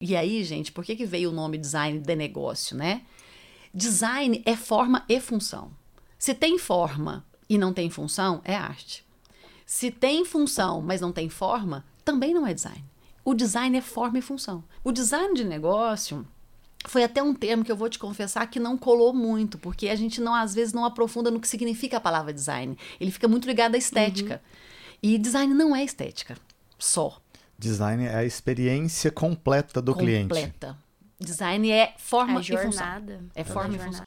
E aí, gente, por que, que veio o nome design de negócio, né? Design é forma e função. Se tem forma e não tem função, é arte. Se tem função, mas não tem forma, também não é design. O design é forma e função. O design de negócio foi até um termo que eu vou te confessar que não colou muito, porque a gente não às vezes não aprofunda no que significa a palavra design. Ele fica muito ligado à estética. Uhum. E design não é estética só. Design é a experiência completa do completa. cliente. Completa. Design é forma a e função. É forma é e função.